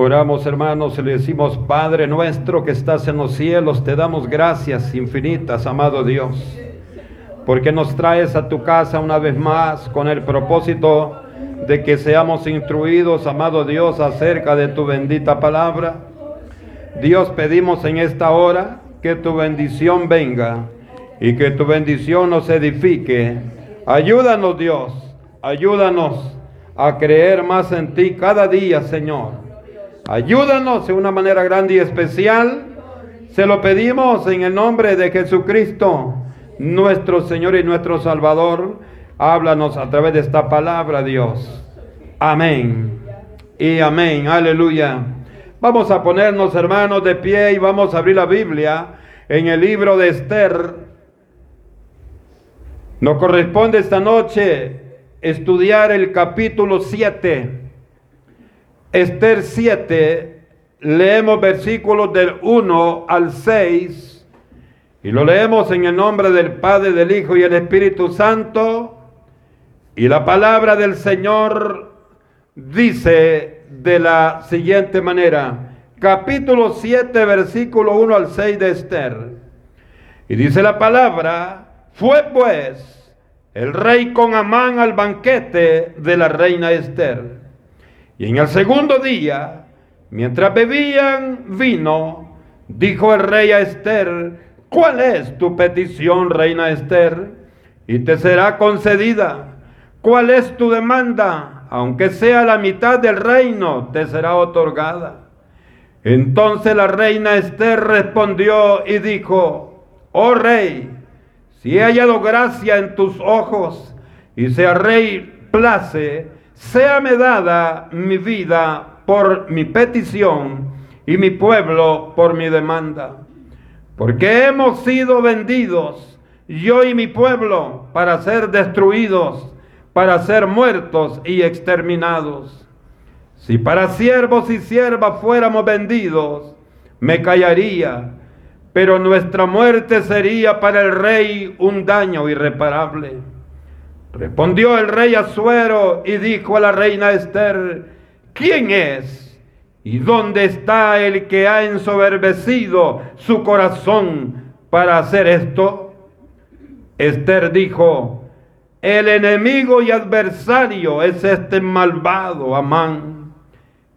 Oramos hermanos y le decimos, Padre nuestro que estás en los cielos, te damos gracias infinitas, amado Dios, porque nos traes a tu casa una vez más con el propósito de que seamos instruidos, amado Dios, acerca de tu bendita palabra. Dios, pedimos en esta hora que tu bendición venga y que tu bendición nos edifique. Ayúdanos, Dios, ayúdanos a creer más en ti cada día, Señor Ayúdanos de una manera grande y especial. Se lo pedimos en el nombre de Jesucristo, nuestro Señor y nuestro Salvador. Háblanos a través de esta palabra, Dios. Amén. Y amén. Aleluya. Vamos a ponernos, hermanos, de pie y vamos a abrir la Biblia en el libro de Esther. Nos corresponde esta noche estudiar el capítulo 7 Esther 7, leemos versículos del 1 al 6 y lo leemos en el nombre del Padre, del Hijo y el Espíritu Santo. Y la palabra del Señor dice de la siguiente manera, capítulo 7, versículo 1 al 6 de Esther. Y dice la palabra, fue pues el rey con Amán al banquete de la reina Esther y en el segundo día, mientras bebían vino, dijo el rey a Esther, ¿cuál es tu petición, reina Esther? Y te será concedida. ¿Cuál es tu demanda? Aunque sea la mitad del reino, te será otorgada. Entonces la reina Esther respondió y dijo, oh rey, si he hallado gracia en tus ojos y sea rey place, séame dada mi vida por mi petición y mi pueblo por mi demanda. Porque hemos sido vendidos, yo y mi pueblo, para ser destruidos, para ser muertos y exterminados. Si para siervos y siervas fuéramos vendidos, me callaría, pero nuestra muerte sería para el rey un daño irreparable. Respondió el rey Azuero y dijo a la reina Esther, ¿quién es? ¿Y dónde está el que ha ensoberbecido su corazón para hacer esto? Esther dijo, el enemigo y adversario es este malvado Amán.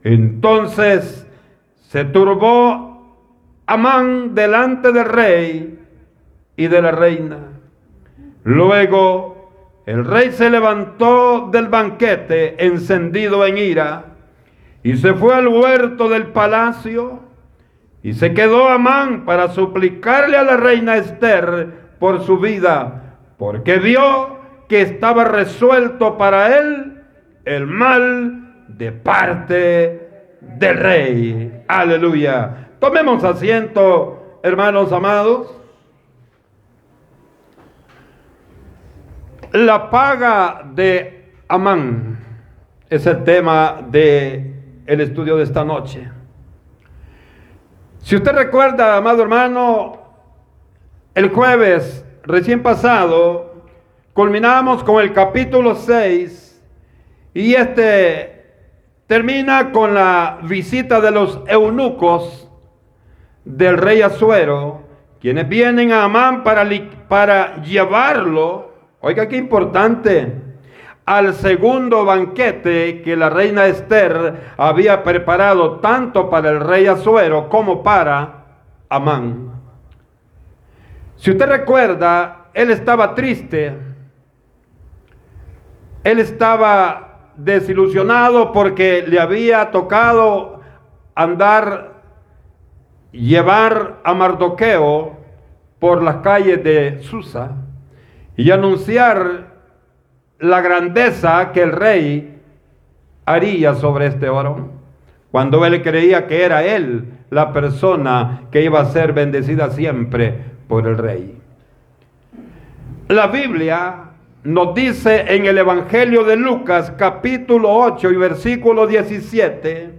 Entonces se turbó Amán delante del rey y de la reina. Luego el rey se levantó del banquete encendido en ira y se fue al huerto del palacio y se quedó Amán para suplicarle a la reina Esther por su vida, porque vio que estaba resuelto para él el mal de parte del rey. Aleluya. Tomemos asiento, hermanos amados. La paga de Amán es el tema del el estudio de esta noche. Si usted recuerda, amado hermano, el jueves recién pasado culminamos con el capítulo 6 y este termina con la visita de los eunucos del rey Azuero, quienes vienen a Amán para, para llevarlo Oiga qué importante. Al segundo banquete que la reina Esther había preparado tanto para el rey Azuero como para Amán. Si usted recuerda, él estaba triste. Él estaba desilusionado porque le había tocado andar, llevar a Mardoqueo por las calles de Susa y anunciar la grandeza que el rey haría sobre este varón, cuando él creía que era él la persona que iba a ser bendecida siempre por el rey. La Biblia nos dice en el Evangelio de Lucas capítulo 8 y versículo 17,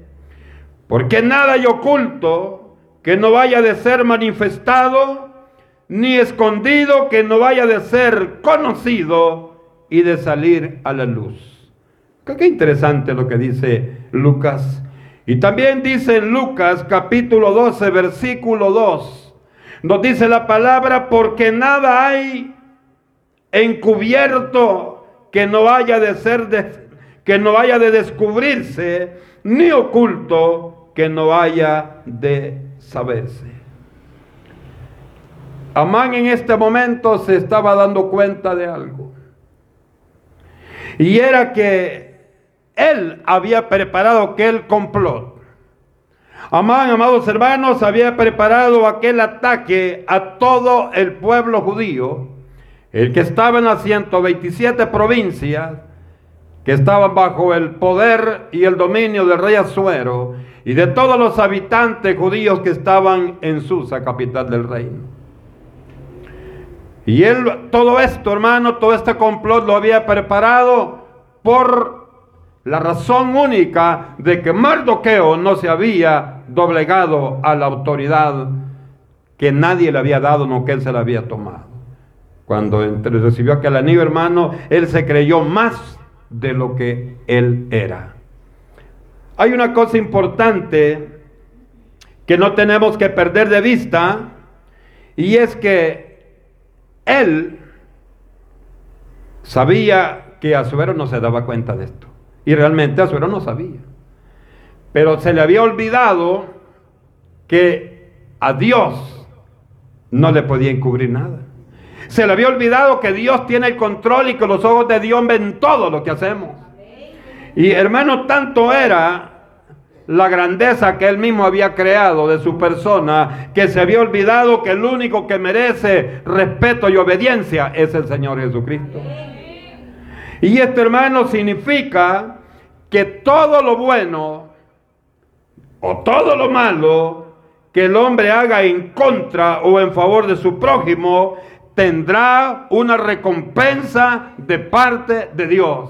porque nada hay oculto que no vaya de ser manifestado ni escondido que no vaya de ser conocido y de salir a la luz. Qué interesante lo que dice Lucas. Y también dice en Lucas capítulo 12, versículo 2, nos dice la palabra, porque nada hay encubierto que no haya de ser de, que no haya de descubrirse, ni oculto que no haya de saberse. Amán en este momento se estaba dando cuenta de algo. Y era que él había preparado aquel complot. Amán, amados hermanos, había preparado aquel ataque a todo el pueblo judío, el que estaba en las 127 provincias, que estaban bajo el poder y el dominio del rey Azuero y de todos los habitantes judíos que estaban en Susa, capital del reino. Y él, todo esto, hermano, todo este complot lo había preparado por la razón única de que Mardoqueo no se había doblegado a la autoridad que nadie le había dado, no que él se la había tomado. Cuando recibió aquel anillo, hermano, él se creyó más de lo que él era. Hay una cosa importante que no tenemos que perder de vista y es que él sabía que Azuero no se daba cuenta de esto. Y realmente Azuero no sabía. Pero se le había olvidado que a Dios no le podía encubrir nada. Se le había olvidado que Dios tiene el control y que los ojos de Dios ven todo lo que hacemos. Y hermano, tanto era la grandeza que él mismo había creado de su persona, que se había olvidado que el único que merece respeto y obediencia es el Señor Jesucristo. Y esto, hermano, significa que todo lo bueno o todo lo malo que el hombre haga en contra o en favor de su prójimo tendrá una recompensa de parte de Dios.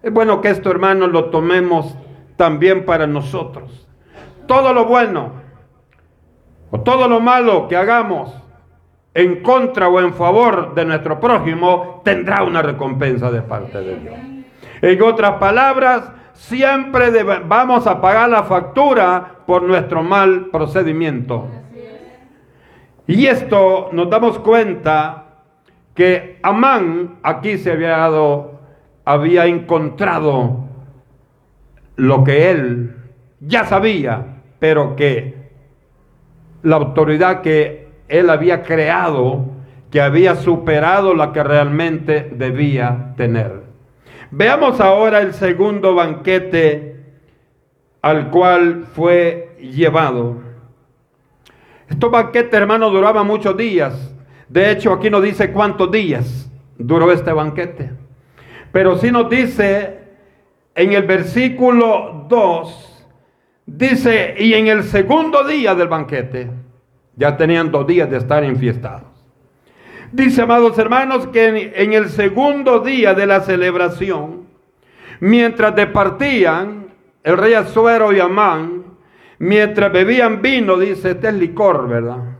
Es bueno que esto, hermano, lo tomemos también para nosotros. Todo lo bueno o todo lo malo que hagamos en contra o en favor de nuestro prójimo tendrá una recompensa de parte de Dios. En otras palabras, siempre vamos a pagar la factura por nuestro mal procedimiento. Y esto nos damos cuenta que Amán aquí se había dado, había encontrado lo que él ya sabía, pero que la autoridad que él había creado, que había superado la que realmente debía tener. Veamos ahora el segundo banquete al cual fue llevado. Estos banquetes, hermanos, duraban muchos días. De hecho, aquí no dice cuántos días duró este banquete. Pero sí nos dice en el versículo 2, dice, y en el segundo día del banquete, ya tenían dos días de estar enfiestados. Dice, amados hermanos, que en, el segundo día de la celebración, mientras departían el rey Azuero y Amán, Mientras bebían vino, dice, este es licor, ¿verdad?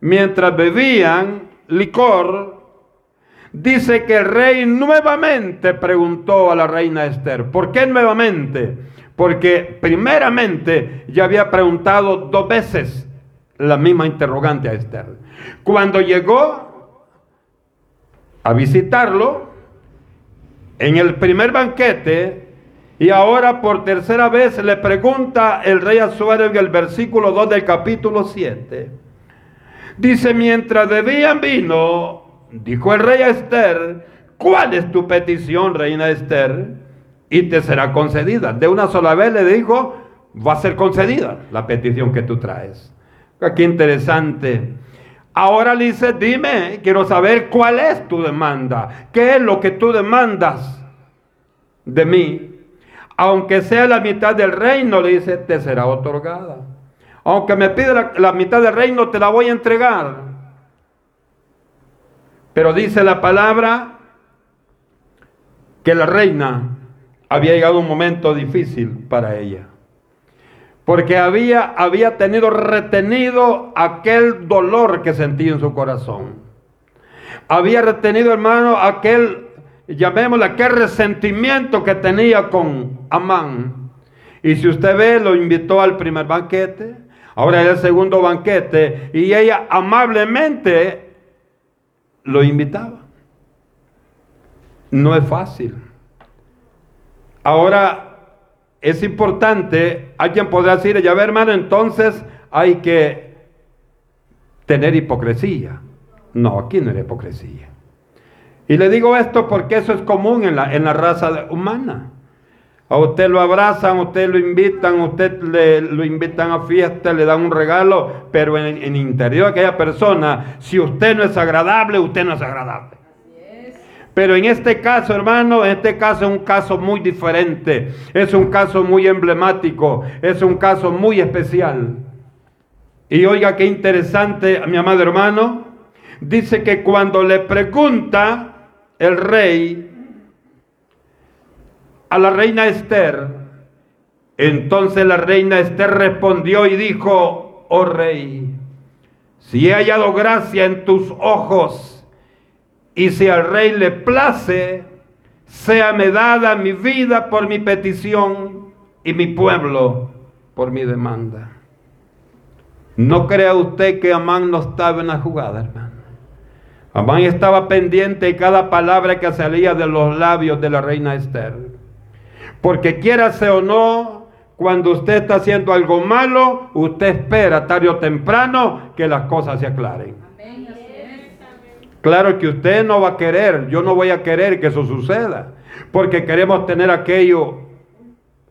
Mientras bebían licor, dice que el rey nuevamente preguntó a la reina Esther. ¿Por qué nuevamente? Porque primeramente ya había preguntado dos veces la misma interrogante a Esther. Cuando llegó a visitarlo, en el primer banquete, y ahora por tercera vez le pregunta el rey Azuero en el versículo 2 del capítulo 7. Dice, mientras bebían vino, dijo el rey a Esther, ¿cuál es tu petición, reina Esther? Y te será concedida. De una sola vez le dijo, va a ser concedida la petición que tú traes. Qué interesante. Ahora le dice, dime, quiero saber cuál es tu demanda. ¿Qué es lo que tú demandas de mí? aunque sea la mitad del reino, le dice, te será otorgada. Aunque me pida la, mitad del reino, te la voy a entregar. Pero dice la palabra que la reina había llegado un momento difícil para ella. Porque había, había tenido retenido aquel dolor que sentía en su corazón. Había retenido, hermano, aquel llamémosle aquel resentimiento que tenía con Amán. Y si usted ve, lo invitó al primer banquete, ahora es el segundo banquete, y ella amablemente lo invitaba. No es fácil. Ahora, es importante, alguien podrá decir, ya ve hermano, entonces hay que tener hipocresía. No, aquí no hay hipocresía. Y le digo esto porque eso es común en la, en la raza humana. A usted lo abrazan, a usted lo invitan, a usted le, lo invitan a fiesta, le dan un regalo, pero en, el interior de aquella persona, si usted no es agradable, usted no es agradable. Pero en este caso, hermano, en este caso es un caso muy diferente, es un caso muy emblemático, es un caso muy especial. Y oiga qué interesante, mi amado hermano, dice que cuando le pregunta el rey a la reina Esther, entonces la reina Esther respondió y dijo, oh rey, si he hallado gracia en tus ojos, y si al rey le place, sea me dada mi vida por mi petición y mi pueblo por mi demanda. No crea usted que Amán no estaba en la jugada, hermano. Amán estaba pendiente de cada palabra que salía de los labios de la reina Esther. Porque quiérase o no, cuando usted está haciendo algo malo, usted espera tarde o temprano que las cosas se aclaren. Claro que usted no va a querer, yo no voy a querer que eso suceda, porque queremos tener aquello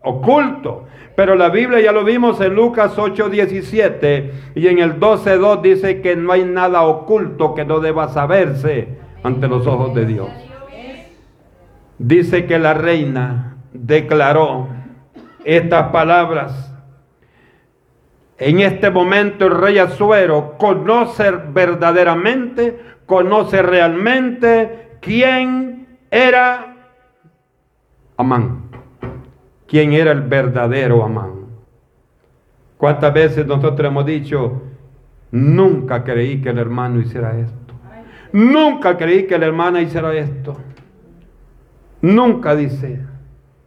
oculto. Pero la Biblia ya lo vimos en Lucas 8:17 y en el 12:2 dice que no hay nada oculto que no deba saberse ante los ojos de Dios. Dice que la reina declaró estas palabras. En este momento el rey Azuero conoce verdaderamente conoce realmente quién era Amán, quién era el verdadero Amán. ¿Cuántas veces nosotros hemos dicho, nunca creí que el hermano hiciera esto? Nunca creí que la hermana hiciera esto. Nunca dice.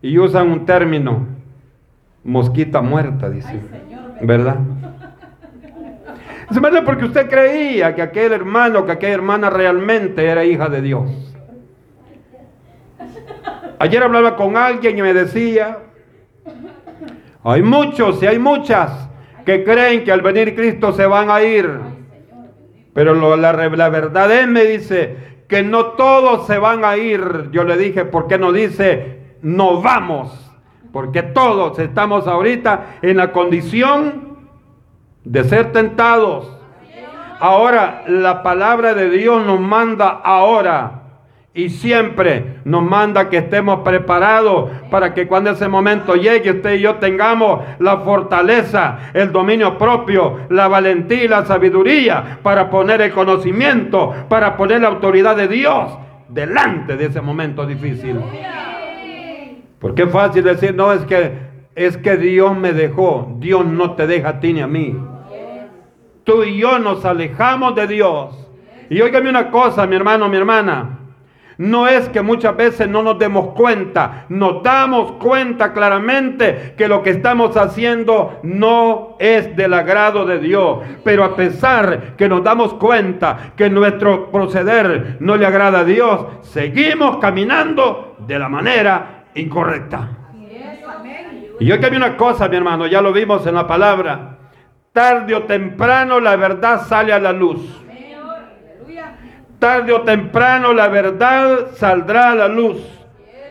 Y usan un término, mosquita muerta, dice. ¿Verdad? porque usted creía que aquel hermano, que aquella hermana realmente era hija de Dios. Ayer hablaba con alguien y me decía, hay muchos y hay muchas que creen que al venir Cristo se van a ir. Pero la, la verdad es, me dice, que no todos se van a ir. Yo le dije, ¿por qué no dice, no vamos? Porque todos estamos ahorita en la condición de ser tentados. Ahora la palabra de Dios nos manda ahora y siempre nos manda que estemos preparados para que cuando ese momento llegue usted y yo tengamos la fortaleza, el dominio propio, la valentía y la sabiduría para poner el conocimiento, para poner la autoridad de Dios delante de ese momento difícil. Porque es fácil decir, no, es que es que Dios me dejó. Dios no te deja a ti ni a mí tú y yo nos alejamos de Dios. Y óigame una cosa, mi hermano, mi hermana. No es que muchas veces no nos demos cuenta, nos damos cuenta claramente que lo que estamos haciendo no es del agrado de Dios. Pero a pesar que nos damos cuenta que nuestro proceder no le agrada a Dios, seguimos caminando de la manera incorrecta. Y yo que una cosa, mi hermano, ya lo vimos en la palabra tarde o temprano la verdad sale a la luz. Tarde o temprano la verdad saldrá a la luz.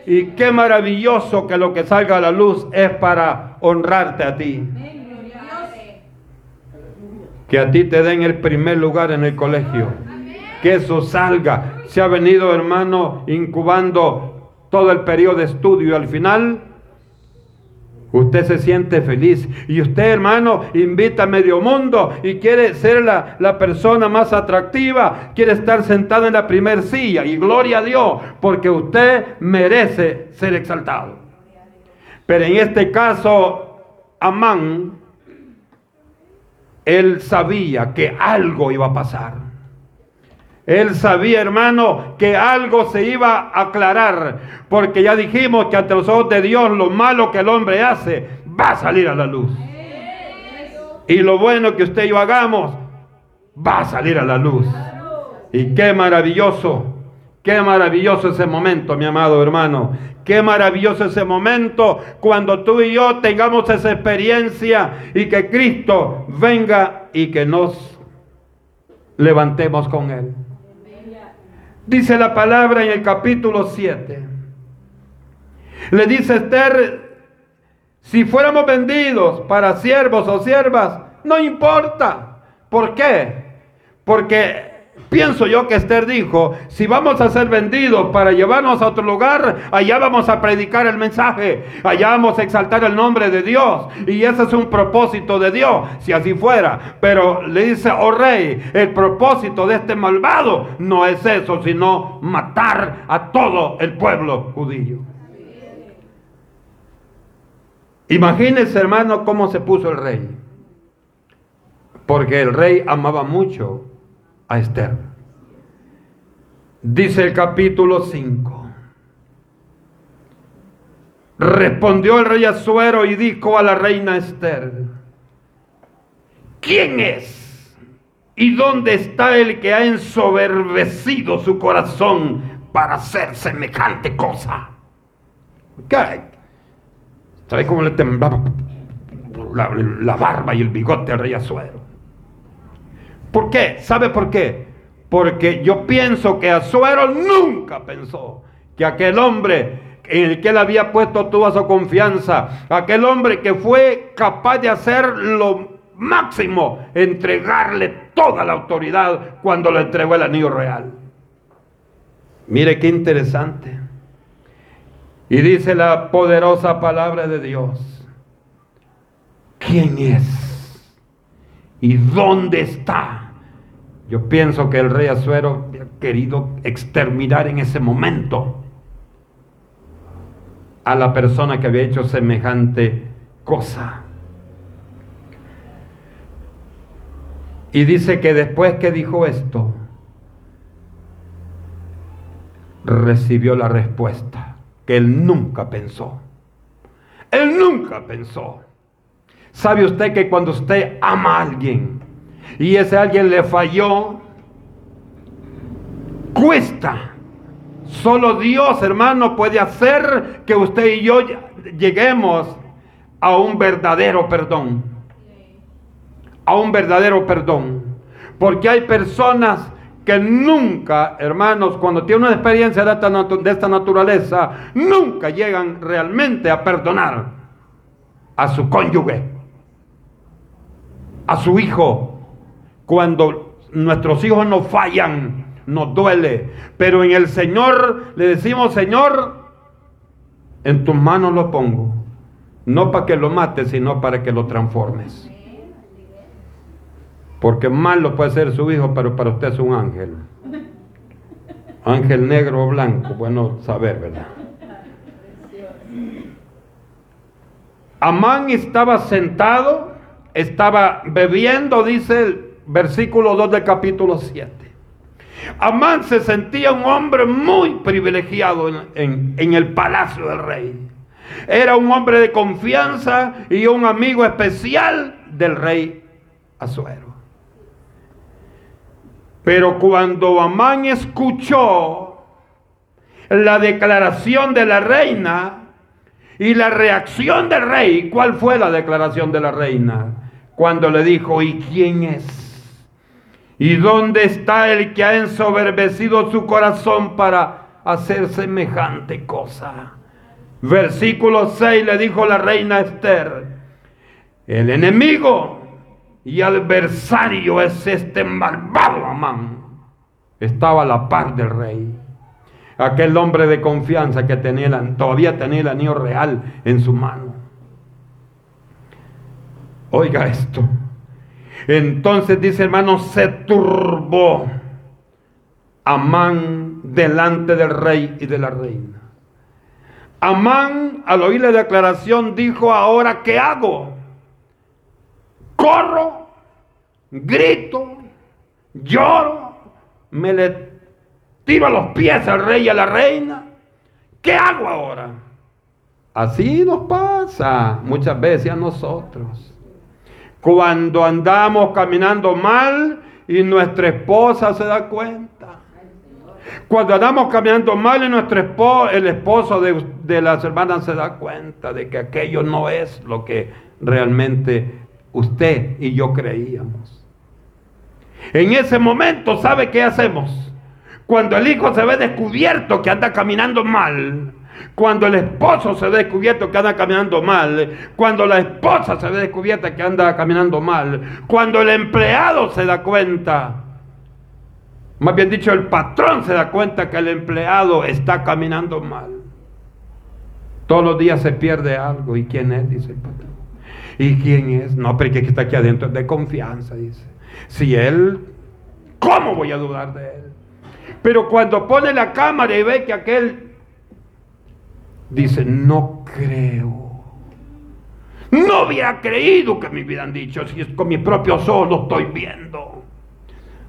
Y qué maravilloso que lo que salga a la luz es para honrarte a ti. Que a ti te den el primer lugar en el colegio. Que eso salga. Se ha venido, hermano, incubando todo el periodo de estudio al final Usted se siente feliz. Y usted, hermano, invita a medio mundo y quiere ser la, la persona más atractiva. Quiere estar sentado en la primer silla. Y gloria a Dios, porque usted merece ser exaltado. Pero en este caso, Amán, él sabía que algo iba a pasar. Él sabía, hermano, que algo se iba a aclarar, porque ya dijimos que ante los ojos de Dios lo malo que el hombre hace va a salir a la luz. Y lo bueno que usted y yo hagamos va a salir a la luz. Y qué maravilloso, qué maravilloso ese momento, mi amado hermano. Qué maravilloso ese momento cuando tú y yo tengamos esa experiencia y que Cristo venga y que nos levantemos con Él. Dice la palabra en el capítulo 7. Le dice Esther, si fuéramos vendidos para siervos o siervas, no importa. ¿Por qué? Porque pienso yo que Esther dijo, si vamos a ser vendidos para llevarnos a otro lugar, allá vamos a predicar el mensaje, allá vamos a exaltar el nombre de Dios. Y ese es un propósito de Dios, si así fuera. Pero le dice, oh rey, el propósito de este malvado no es eso, sino matar a todo el pueblo judío. Imagínense, hermano, cómo se puso el rey. Porque el rey amaba mucho a Esther. Dice el capítulo 5. Respondió el rey Azuero y dijo a la reina Esther, ¿quién es? ¿Y dónde está el que ha ensoberbecido su corazón para hacer semejante cosa? ¿Qué? ¿Sabes cómo le temblaba la, la, barba y el bigote al rey Azuero? ¿Por qué? ¿Sabe por qué? Porque yo pienso que Azuero nunca pensó que aquel hombre en el que él había puesto toda su confianza, aquel hombre que fue capaz de hacer lo máximo, entregarle toda la autoridad cuando le entregó el anillo real. Mire qué interesante. Y dice la poderosa palabra de Dios, ¿quién es? ¿Y dónde está? Yo pienso que el rey Azuero había querido exterminar en ese momento a la persona que había hecho semejante cosa. Y dice que después que dijo esto, recibió la respuesta que él nunca pensó. Él nunca pensó. ¿Sabe usted que cuando usted ama a alguien y ese alguien le falló, cuesta? Solo Dios, hermano, puede hacer que usted y yo lleguemos a un verdadero perdón. A un verdadero perdón. Porque hay personas que nunca, hermanos, cuando tienen una experiencia de esta, de esta, naturaleza, nunca llegan realmente a perdonar a su cónyuge, a su hijo. Cuando nuestros hijos nos fallan, nos duele. Pero en el Señor le decimos, Señor, en tus manos lo pongo. No para que lo mates, sino para que lo transformes. Porque malo puede ser su hijo, pero para usted es un ángel. Ángel negro o blanco, bueno saber, ¿verdad? Amán estaba sentado, estaba bebiendo, dice versículo 2 del capítulo 7. Amán se sentía un hombre muy privilegiado en, en, el palacio del rey. Era un hombre de confianza y un amigo especial del rey Azuero. Pero cuando Amán escuchó la declaración de la reina y la reacción del rey, ¿cuál fue la declaración de la reina? Cuando le dijo, ¿y quién es? ¿Y dónde está el que ha ensoberbecido su corazón para hacer semejante cosa? Versículo 6 le dijo la reina Esther, el enemigo y adversario es este malvado Amán. Estaba a la par del rey. Aquel hombre de confianza que tenía, todavía tenía el anillo real en su mano. Oiga esto. Entonces dice hermano, se turbó Amán delante del rey y de la reina. Amán al oír la declaración dijo, ahora ¿qué hago? corro, grito, lloro, me le tiro a los pies al rey y a la reina. ¿Qué hago ahora? Así nos pasa muchas veces a nosotros. Cuando andamos caminando mal y nuestra esposa se da cuenta. Cuando andamos caminando mal y nuestro esposo, el esposo de, de las hermanas se da cuenta de que aquello no es lo que realmente usted y yo creíamos. En ese momento, ¿sabe qué hacemos? Cuando el hijo se ve descubierto que anda caminando mal, cuando el esposo se ve descubierto que anda caminando mal, cuando la esposa se ve descubierta que anda caminando mal, cuando el empleado se da cuenta, más bien dicho, el patrón se da cuenta que el empleado está caminando mal. Todos los días se pierde algo. ¿Y quién es? Dice el patrón. ¿Y quién es? No, pero que está aquí adentro de confianza, dice. Si él, ¿cómo voy a dudar de él? Pero cuando pone la cámara y ve que aquel dice, no creo. No hubiera creído que me hubieran dicho, si es con mi propio ojos lo estoy viendo.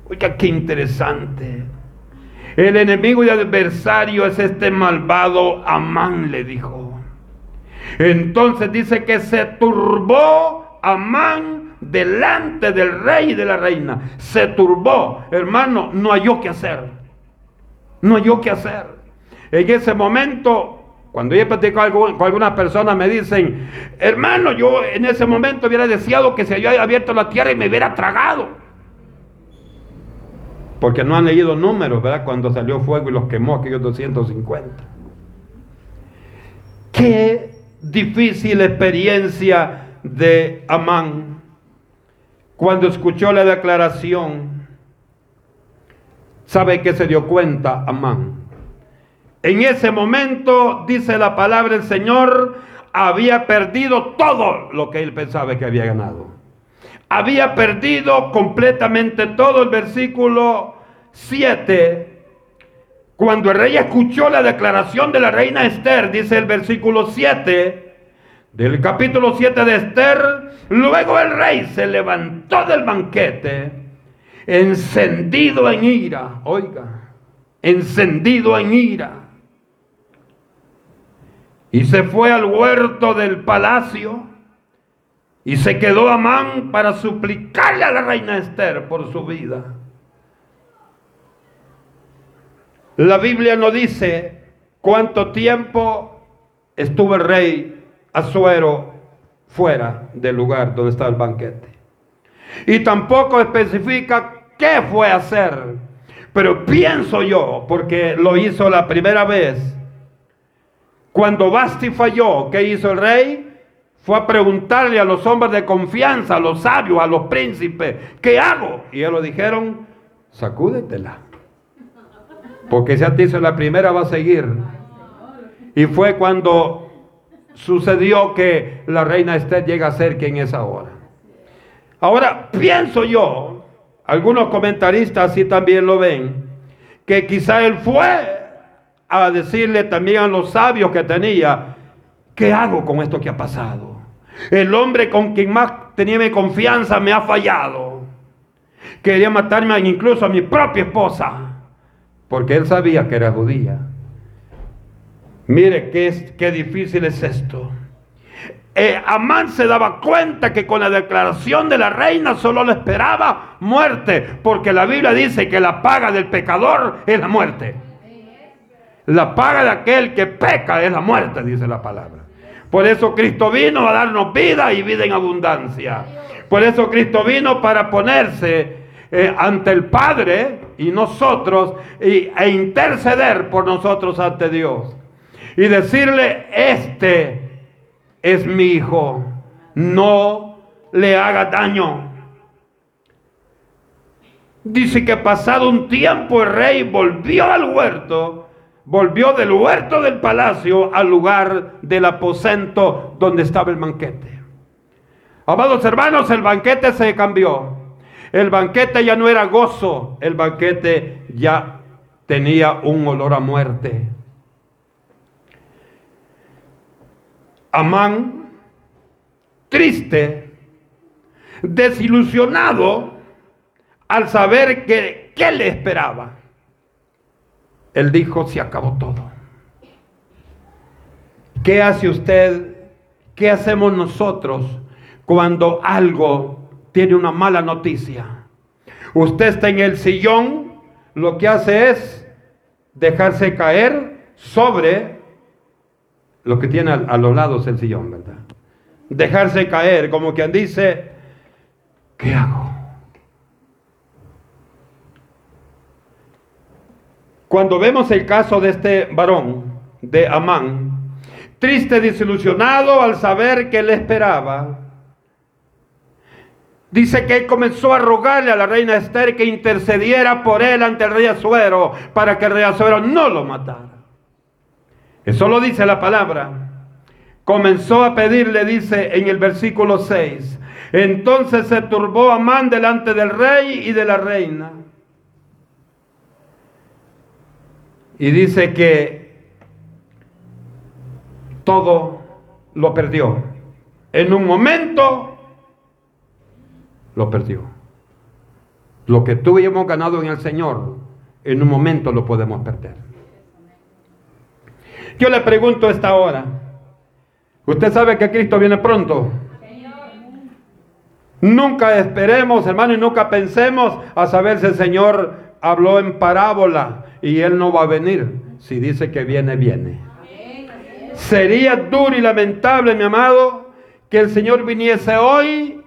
Oiga, qué interesante. El enemigo y adversario es este malvado Amán, le dijo. Entonces dice que se turbó Amán delante del rey y de la reina. Se turbó, hermano, no halló qué hacer. No halló qué hacer. En ese momento cuando yo platico con algunas personas me dicen, hermano, yo en ese momento hubiera deseado que se haya abierto la tierra y me hubiera tragado. Porque no han leído números, ¿verdad? Cuando salió fuego y los quemó aquellos 250. Qué difícil experiencia de Amán cuando escuchó la declaración. ¿Sabe que se dio cuenta Amán? En ese momento, dice la palabra del Señor, había perdido todo lo que él pensaba que había ganado. Había perdido completamente todo el versículo 7. Cuando el rey escuchó la declaración de la reina Esther, dice el versículo 7 del capítulo 7 de Esther, luego el rey se levantó del banquete, encendido en ira, oiga, encendido en ira y se fue al huerto del palacio y se quedó Amán para suplicarle a la reina Esther por su vida. La Biblia no dice cuánto tiempo estuvo el rey Azuero fuera del lugar donde estaba el banquete. Y tampoco especifica qué fue hacer. Pero pienso yo, porque lo hizo la primera vez, cuando Basti falló, ¿qué hizo el rey? Fue a preguntarle a los hombres de confianza, a los sabios, a los príncipes, ¿qué hago? Y ellos dijeron, sacúdetela. Porque si a ti la primera va a seguir. Y fue cuando sucedió que la reina Esther llega a ser quien es ahora. Ahora, pienso yo, algunos comentaristas así también lo ven, que quizá él fue a decirle también a los sabios que tenía, ¿qué hago con esto que ha pasado? El hombre con quien más tenía mi confianza me ha fallado. Quería matarme incluso a mi propia esposa, porque él sabía que era judía. Mire qué, qué difícil es esto. Eh, Amán se daba cuenta que con la declaración de la reina solo le esperaba muerte, porque la Biblia dice que la paga del pecador es la muerte. La paga de aquel que peca es la muerte, dice la palabra. Por eso Cristo vino a darnos vida y vida en abundancia. Por eso Cristo vino para ponerse eh, ante el Padre y nosotros e interceder por nosotros ante Dios. Y decirle, este es mi hijo, no le haga daño. Dice que pasado un tiempo el rey volvió al huerto volvió del huerto del palacio al lugar del aposento donde estaba el banquete. Amados hermanos, el banquete se cambió. El banquete ya no era gozo, el banquete ya tenía un olor a muerte. Amán, triste, desilusionado al saber que qué le esperaba. Él dijo, se acabó todo. ¿Qué hace usted? ¿Qué hacemos nosotros cuando algo tiene una mala noticia? Usted está en el sillón, lo que hace es dejarse caer sobre lo que tiene a, los lados el sillón, ¿verdad? Dejarse caer, como quien dice, ¿qué hago? Cuando vemos el caso de este varón, de Amán, triste, desilusionado al saber que le esperaba, dice que él comenzó a rogarle a la reina Esther que intercediera por él ante el rey Azuero para que el rey Azuero no lo matara. Eso lo dice la palabra. Comenzó a pedirle, dice en el versículo 6. Entonces se turbó Amán delante del rey y de la reina. Y dice que todo lo perdió. En un momento lo perdió. Lo que tuvimos ganado en el Señor, en un momento lo podemos perder. Yo le pregunto esta hora, ¿usted sabe que Cristo viene pronto? Nunca esperemos, hermano, y nunca pensemos a saber si el Señor habló en parábola y Él no va a venir. Si dice que viene, viene. Sería duro y lamentable, mi amado, que el Señor viniese hoy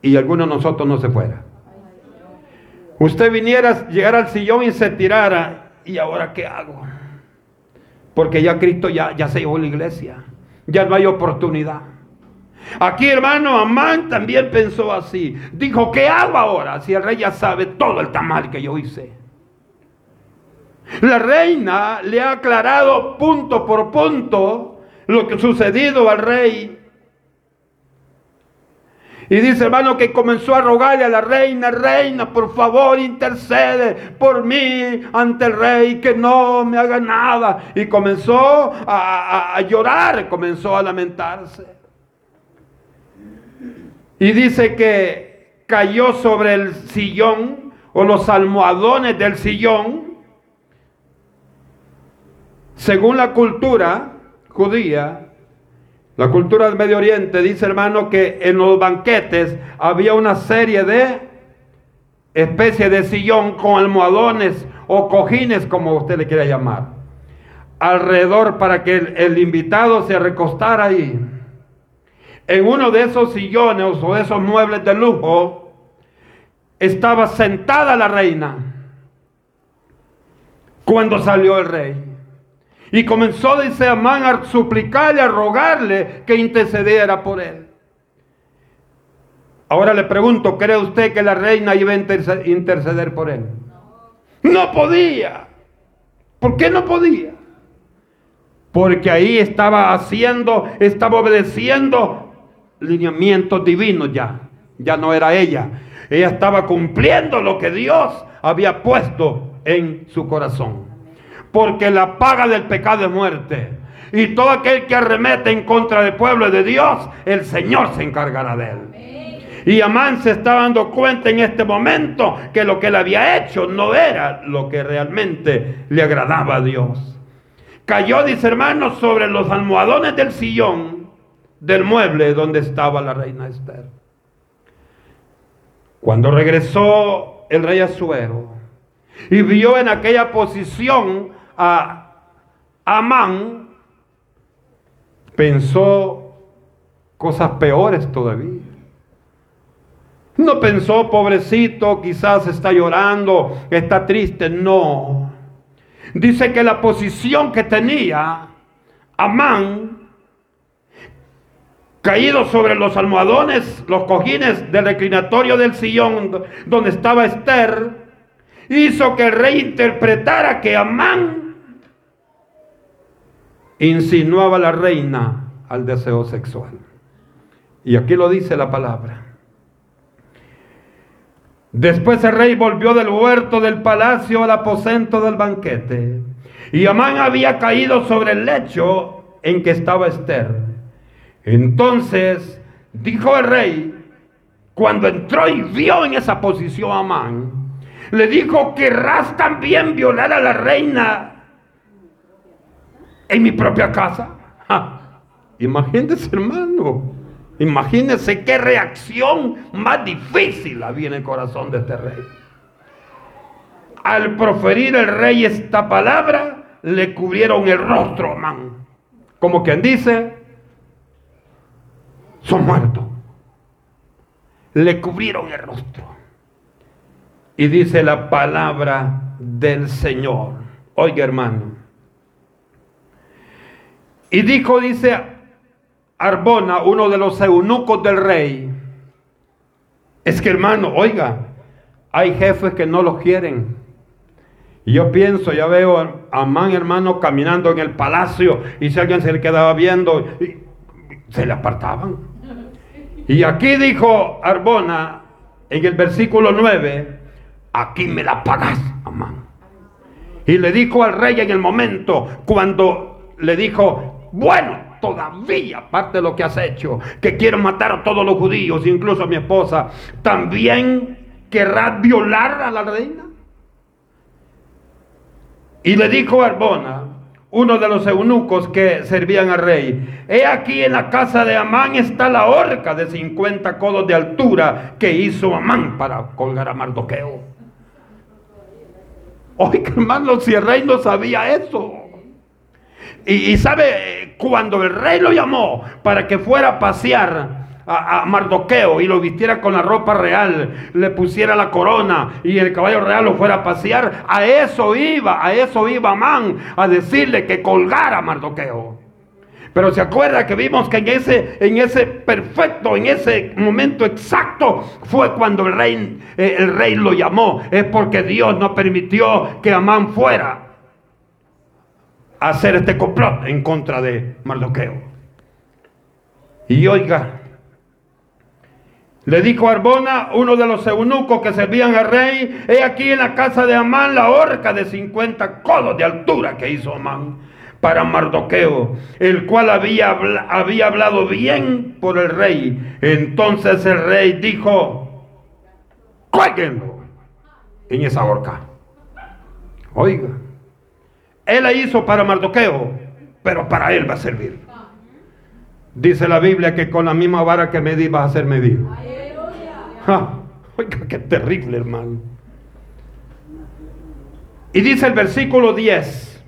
y alguno de nosotros no se fuera. Usted viniera, llegara al sillón y se tirara ¿y ahora qué hago? Porque ya Cristo ya, ya se llevó la iglesia, ya no hay oportunidad. Aquí, hermano, Amán también pensó así. Dijo, ¿qué hago ahora si el rey ya sabe todo el tamal que yo hice? La reina le ha aclarado punto por punto lo que sucedido al rey y dice, hermano, que comenzó a rogarle a la reina, reina, por favor, intercede por mí ante el rey, que no me haga nada. Y comenzó a, llorar, comenzó a lamentarse. Y dice que cayó sobre el sillón o los almohadones del sillón. Según la cultura judía, la cultura del Medio Oriente dice, hermano, que en los banquetes había una serie de especies de sillón con almohadones o cojines, como usted le quiera llamar, alrededor para que el, invitado se recostara ahí. En uno de esos sillones o esos muebles de lujo estaba sentada la reina cuando salió el rey. Y comenzó, dice Amán, a suplicarle, a rogarle que intercediera por él. Ahora le pregunto, ¿cree usted que la reina iba a interceder por él? No podía. ¿Por qué no podía? Porque ahí estaba haciendo, estaba obedeciendo lineamientos divinos ya. Ya no era ella. Ella estaba cumpliendo lo que Dios había puesto en su corazón porque la paga del pecado es muerte. Y todo aquel que arremete en contra del pueblo de Dios, el Señor se encargará de él. Y Amán se está dando cuenta en este momento que lo que él había hecho no era lo que realmente le agradaba a Dios. Cayó, dice hermano, sobre los almohadones del sillón del mueble donde estaba la reina Esther. Cuando regresó el rey Azuero y vio en aquella posición a Amán, pensó cosas peores todavía. No pensó, pobrecito, quizás está llorando, está triste. No. Dice que la posición que tenía Amán, caído sobre los almohadones, los cojines del reclinatorio del sillón donde estaba Esther, hizo que el rey interpretara que Amán insinuaba la reina al deseo sexual. Y aquí lo dice la palabra. Después el rey volvió del huerto del palacio al aposento del banquete. Y Amán había caído sobre el lecho en que estaba Esther. Entonces dijo el rey, cuando entró y vio en esa posición a Amán, le dijo, ¿querrás también violar a la reina en mi propia casa. Imagínese, hermano. Imagínese qué reacción más difícil había en el corazón de este rey. Al proferir el rey esta palabra, le cubrieron el rostro, man. Como quien dice, son muertos. Le cubrieron el rostro. Y dice la palabra del Señor. Oiga, hermano. Y dijo, dice Arbona, uno de los eunucos del rey, es que hermano, oiga, hay jefes que no los quieren. Y yo pienso, ya veo a Amán hermano caminando en el palacio y si alguien se le quedaba viendo, se le apartaban. Y aquí dijo Arbona en el versículo 9, aquí me la pagas, Amán. Y le dijo al rey en el momento cuando le dijo, bueno, todavía, aparte de lo que has hecho, que quiero matar a todos los judíos, incluso a mi esposa, también querrás violar a la reina. Y le dijo Arbona, uno de los eunucos que servían al rey, he aquí en la casa de Amán está la horca de 50 codos de altura que hizo Amán para colgar a Mardoqueo. Oiga, hermano, si el rey no sabía eso. Y, sabe, cuando el rey lo llamó para que fuera a pasear a, Mardoqueo y lo vistiera con la ropa real, le pusiera la corona y el caballo real lo fuera a pasear, a eso iba, a eso iba Amán, a decirle que colgara a Mardoqueo. Pero se acuerda que vimos que en ese, en ese perfecto, en ese momento exacto, fue cuando el rey, eh, el rey lo llamó. Es porque Dios no permitió que Amán fuera hacer este complot en contra de Mardoqueo. Y oiga, le dijo Arbona, uno de los eunucos que servían al rey, he aquí en la casa de Amán la horca de 50 codos de altura que hizo Amán para Mardoqueo, el cual había, había hablado bien por el rey. Entonces el rey dijo, cuélguenlo en esa horca. Oiga. Él la hizo para Mardoqueo, pero para él va a servir. Dice la Biblia que con la misma vara que medí vas a ser medido. oiga, qué terrible, hermano. Y dice el versículo 10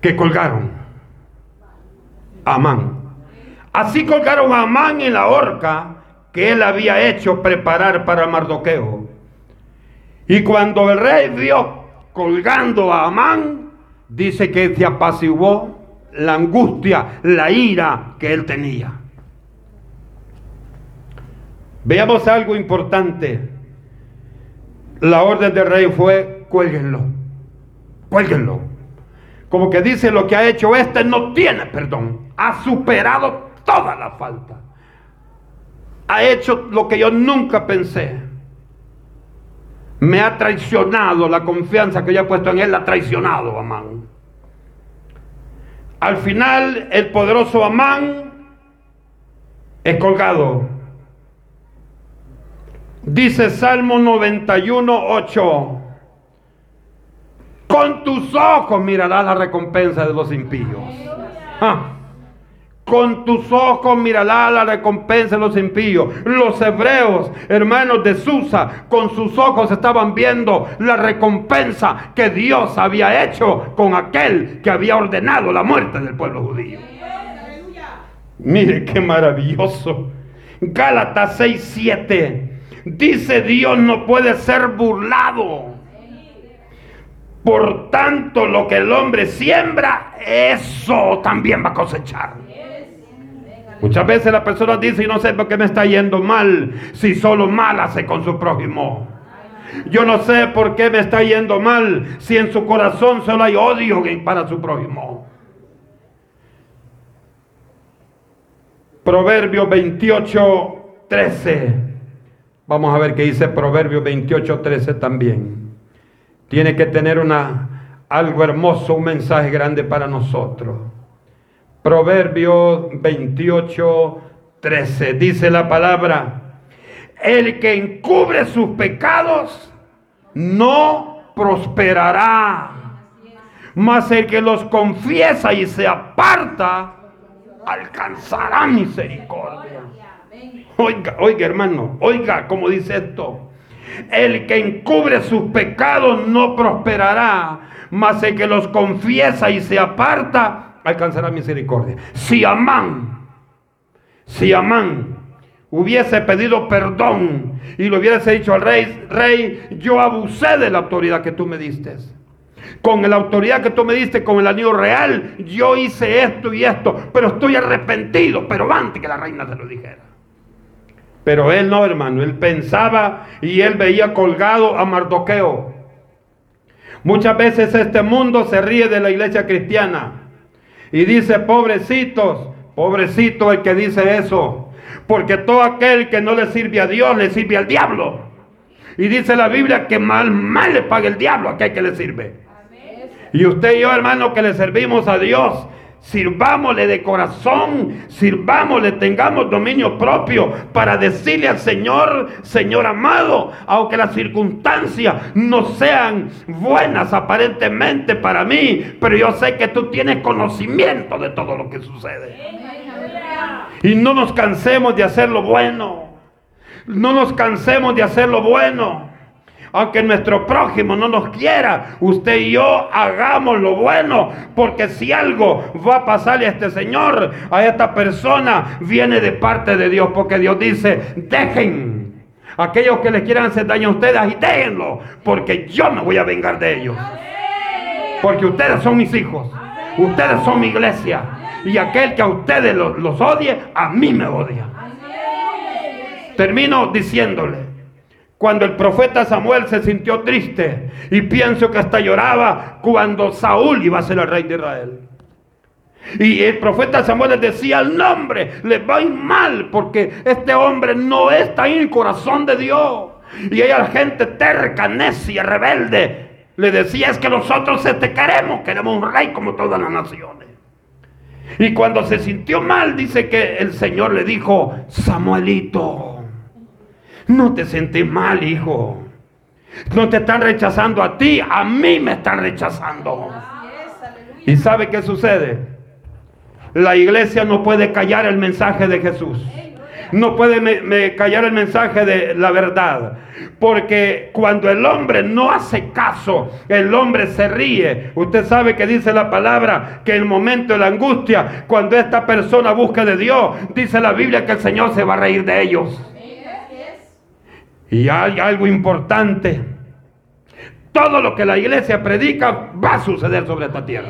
que colgaron a Amán. Así colgaron a Amán en la horca que él había hecho preparar para Mardoqueo. Y cuando el rey vio colgando a Amán, dice que se apaciguó la angustia, la ira que él tenía. Veamos algo importante. La orden del rey fue, cuélguenlo, cuélguenlo. Como que dice lo que ha hecho este no tiene perdón. Ha superado toda la falta. Ha hecho lo que yo nunca pensé me ha traicionado, la confianza que yo he puesto en él la ha traicionado Amán. Al final el poderoso Amán es colgado. Dice Salmo 91, 8. Con tus ojos mirarás la recompensa de los impíos. Ah. Con tus ojos mirará la recompensa de los impíos. Los hebreos, hermanos de Susa, con sus ojos estaban viendo la recompensa que Dios había hecho con aquel que había ordenado la muerte del pueblo judío. Mire qué maravilloso. Gálatas 6:7 dice Dios no puede ser burlado. Por tanto, lo que el hombre siembra, eso también va a cosechar. Muchas veces la persona dice, y no sé por qué me está yendo mal, si solo mal hace con su prójimo. Yo no sé por qué me está yendo mal, si en su corazón solo hay odio para su prójimo. Proverbio 28, 13. Vamos a ver qué dice Proverbio 28, 13 también. Tiene que tener una, algo hermoso, un mensaje grande para nosotros. Proverbio 28, 13. Dice la palabra, el que encubre sus pecados no prosperará. mas el que los confiesa y se aparta, alcanzará misericordia. Oiga, oiga hermano, oiga como dice esto. El que encubre sus pecados no prosperará, mas el que los confiesa y se aparta, alcanzará misericordia. Si Amán, si Amán hubiese pedido perdón y le hubiese dicho al rey, rey, yo abusé de la autoridad que tú me diste. Con la autoridad que tú me diste, con el anillo real, yo hice esto y esto, pero estoy arrepentido, pero antes que la reina se lo dijera. Pero él no, hermano, él pensaba y él veía colgado a Mardoqueo. Muchas veces este mundo se ríe de la iglesia cristiana y dice, pobrecitos, pobrecito el que dice eso, porque todo aquel que no le sirve a Dios le sirve al diablo. Y dice la Biblia que mal, mal le paga el diablo a aquel que le sirve. Y usted y yo, hermano, que le servimos a Dios, sirvámosle de corazón, sirvámosle, tengamos dominio propio para decirle al Señor, Señor amado, aunque las circunstancias no sean buenas aparentemente para mí, pero yo sé que tú tienes conocimiento de todo lo que sucede. Y no nos cansemos de hacer lo bueno. No nos cansemos de hacer lo bueno. Aunque nuestro prójimo no nos quiera, usted y yo hagamos lo bueno. Porque si algo va a pasarle a este Señor, a esta persona, viene de parte de Dios. Porque Dios dice, dejen aquellos que les quieran hacer daño a ustedes y déjenlo. Porque yo me voy a vengar de ellos. Porque ustedes son mis hijos. Ustedes son mi iglesia. Y aquel que a ustedes los, los odie, a mí me odia. Termino diciéndole, cuando el profeta Samuel se sintió triste y pienso que hasta lloraba cuando Saúl iba a ser el rey de Israel. Y el profeta Samuel le decía el nombre, le va a ir mal porque este hombre no está en el corazón de Dios. Y hay gente terca, necia, rebelde. Le decía es que nosotros te queremos, queremos un rey como todas las naciones. Y cuando se sintió mal, dice que el Señor le dijo, Samuelito, no te sentís mal, hijo. No te están rechazando a ti, a mí me están rechazando. ¿Y sabe qué sucede? La iglesia no puede callar el mensaje de Jesús. No puede callar el mensaje de la verdad. Porque cuando el hombre no hace caso, el hombre se ríe. Usted sabe que dice la palabra que en el momento de la angustia, cuando esta persona busca de Dios, dice la Biblia que el Señor se va a reír de ellos. Y hay algo importante. Todo lo que la iglesia predica va a suceder sobre esta tierra.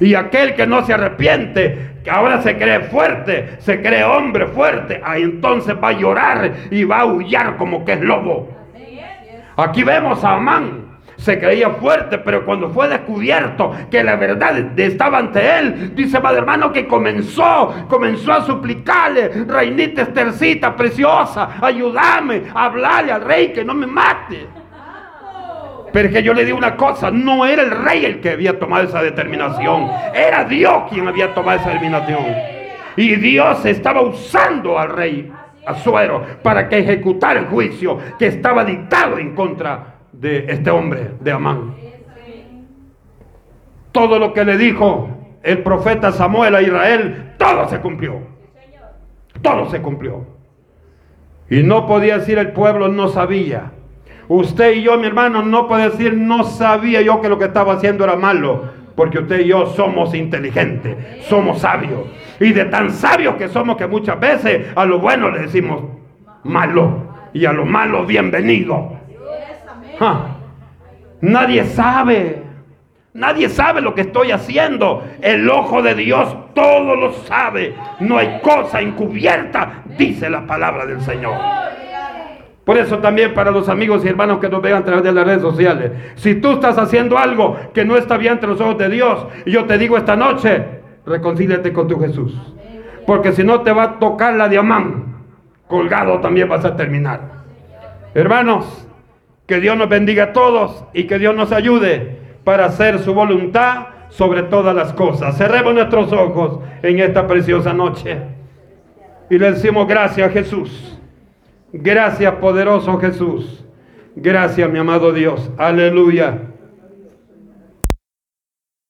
Y aquel que no se arrepiente, que ahora se cree fuerte, se cree hombre fuerte, ahí entonces va a llorar y va a aullar como que es lobo. Aquí vemos a Amán. Se creía fuerte, pero cuando fue descubierto que la verdad estaba ante él, dice madre hermano que comenzó, comenzó a suplicarle, reinita estercita, preciosa, ayúdame, a hablarle al rey que no me mate. Pero que yo le digo una cosa, no era el rey el que había tomado esa determinación, era Dios quien había tomado esa determinación. Y Dios estaba usando al rey Azuero para que ejecutara el juicio que estaba dictado en contra de este hombre, de Amán. Todo lo que le dijo el profeta Samuel a Israel, todo se cumplió. Todo se cumplió. Y no podía decir el pueblo no sabía. Usted y yo, mi hermano, no puede decir no sabía yo que lo que estaba haciendo era malo. Porque usted y yo somos inteligentes, somos sabios. Y de tan sabios que somos que muchas veces a lo bueno le decimos malo. Y a lo malo bienvenido. Nadie sabe. Nadie sabe lo que estoy haciendo. El ojo de Dios todo lo sabe. No hay cosa encubierta, dice la palabra del Señor. Por eso también para los amigos y hermanos que nos vean a través de las redes sociales, si tú estás haciendo algo que no está bien entre los ojos de Dios, yo te digo esta noche, reconcíliate con tu Jesús. Porque si no te va a tocar la diamante, colgado también vas a terminar. Hermanos, que Dios nos bendiga a todos y que Dios nos ayude para hacer su voluntad sobre todas las cosas. Cerremos nuestros ojos en esta preciosa noche y le decimos gracias Jesús. Gracias poderoso Jesús. Gracias mi amado Dios. Aleluya.